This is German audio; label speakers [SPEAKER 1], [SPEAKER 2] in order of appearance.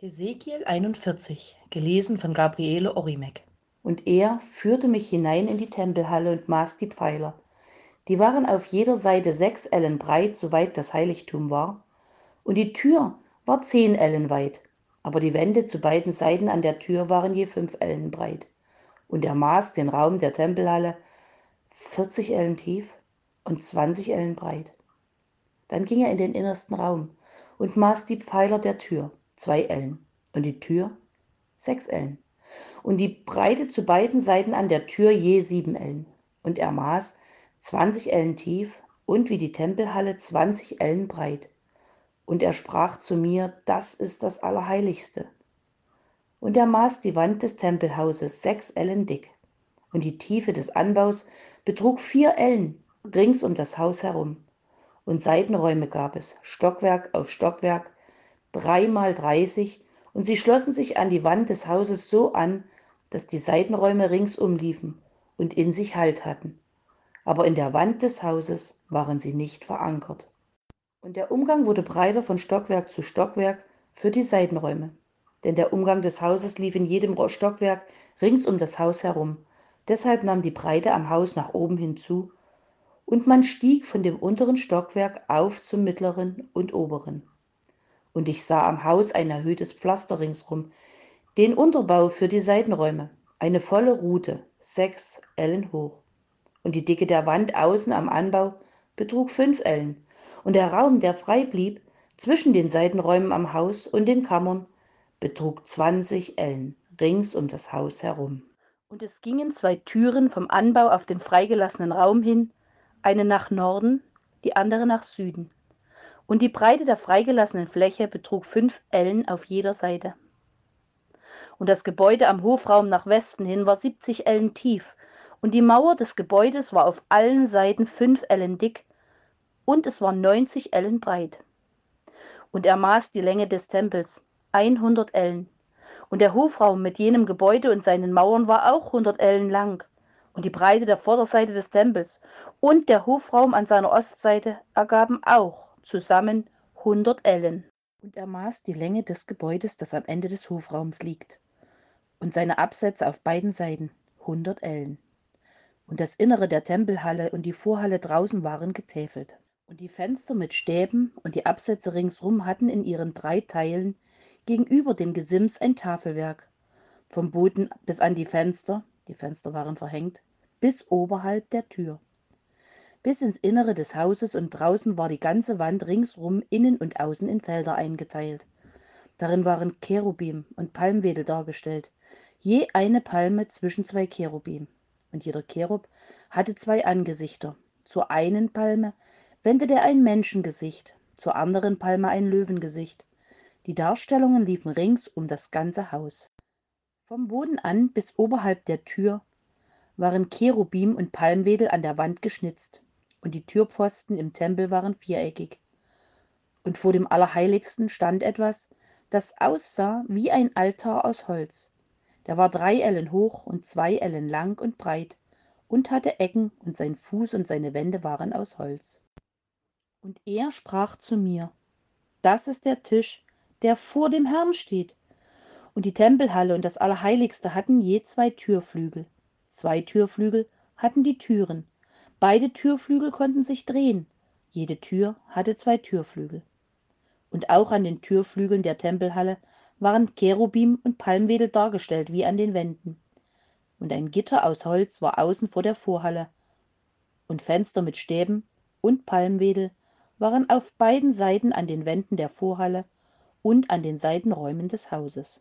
[SPEAKER 1] Hesekiel 41, gelesen von Gabriele Orimek. Und er führte mich hinein in die Tempelhalle und maß die Pfeiler. Die waren auf jeder Seite sechs Ellen breit, soweit das Heiligtum war, und die Tür war zehn Ellen weit, aber die Wände zu beiden Seiten an der Tür waren je fünf Ellen breit. Und er maß den Raum der Tempelhalle 40 Ellen tief und 20 Ellen breit. Dann ging er in den innersten Raum und maß die Pfeiler der Tür zwei Ellen und die Tür sechs Ellen und die Breite zu beiden Seiten an der Tür je sieben Ellen. Und er maß zwanzig Ellen tief und wie die Tempelhalle zwanzig Ellen breit. Und er sprach zu mir, das ist das Allerheiligste. Und er maß die Wand des Tempelhauses sechs Ellen dick. Und die Tiefe des Anbaus betrug vier Ellen rings um das Haus herum. Und Seitenräume gab es, Stockwerk auf Stockwerk, dreimal dreißig, und sie schlossen sich an die Wand des Hauses so an, dass die Seitenräume ringsum liefen und in sich Halt hatten. Aber in der Wand des Hauses waren sie nicht verankert. Und der Umgang wurde breiter von Stockwerk zu Stockwerk für die Seitenräume. Denn der Umgang des Hauses lief in jedem Stockwerk rings um das Haus herum. Deshalb nahm die Breite am Haus nach oben hinzu, und man stieg von dem unteren Stockwerk auf zum mittleren und oberen und ich sah am Haus ein erhöhtes Pflaster ringsrum, den Unterbau für die Seitenräume, eine volle Rute, sechs Ellen hoch. Und die Dicke der Wand außen am Anbau betrug fünf Ellen, und der Raum, der frei blieb, zwischen den Seitenräumen am Haus und den Kammern, betrug zwanzig Ellen rings um das Haus herum. Und es gingen zwei Türen vom Anbau auf den freigelassenen Raum hin, eine nach Norden, die andere nach Süden und die Breite der freigelassenen Fläche betrug fünf Ellen auf jeder Seite. Und das Gebäude am Hofraum nach Westen hin war 70 Ellen tief, und die Mauer des Gebäudes war auf allen Seiten fünf Ellen dick, und es war 90 Ellen breit. Und er maß die Länge des Tempels, 100 Ellen. Und der Hofraum mit jenem Gebäude und seinen Mauern war auch 100 Ellen lang. Und die Breite der Vorderseite des Tempels und der Hofraum an seiner Ostseite ergaben auch zusammen 100 Ellen. Und er maß die Länge des Gebäudes, das am Ende des Hofraums liegt, und seine Absätze auf beiden Seiten 100 Ellen. Und das Innere der Tempelhalle und die Vorhalle draußen waren getäfelt. Und die Fenster mit Stäben und die Absätze ringsrum hatten in ihren drei Teilen gegenüber dem Gesims ein Tafelwerk. Vom Boden bis an die Fenster, die Fenster waren verhängt, bis oberhalb der Tür bis ins Innere des Hauses und draußen war die ganze Wand ringsrum innen und außen in Felder eingeteilt. Darin waren Cherubim und Palmwedel dargestellt, je eine Palme zwischen zwei Cherubim. Und jeder Cherub hatte zwei Angesichter. Zur einen Palme wendete er ein Menschengesicht, zur anderen Palme ein Löwengesicht. Die Darstellungen liefen rings um das ganze Haus. Vom Boden an bis oberhalb der Tür waren Cherubim und Palmwedel an der Wand geschnitzt und die Türpfosten im Tempel waren viereckig. Und vor dem Allerheiligsten stand etwas, das aussah wie ein Altar aus Holz. Der war drei Ellen hoch und zwei Ellen lang und breit und hatte Ecken, und sein Fuß und seine Wände waren aus Holz. Und er sprach zu mir, das ist der Tisch, der vor dem Herrn steht. Und die Tempelhalle und das Allerheiligste hatten je zwei Türflügel. Zwei Türflügel hatten die Türen, Beide Türflügel konnten sich drehen. Jede Tür hatte zwei Türflügel. Und auch an den Türflügeln der Tempelhalle waren Cherubim und Palmwedel dargestellt wie an den Wänden. Und ein Gitter aus Holz war außen vor der Vorhalle. Und Fenster mit Stäben und Palmwedel waren auf beiden Seiten an den Wänden der Vorhalle und an den Seitenräumen des Hauses.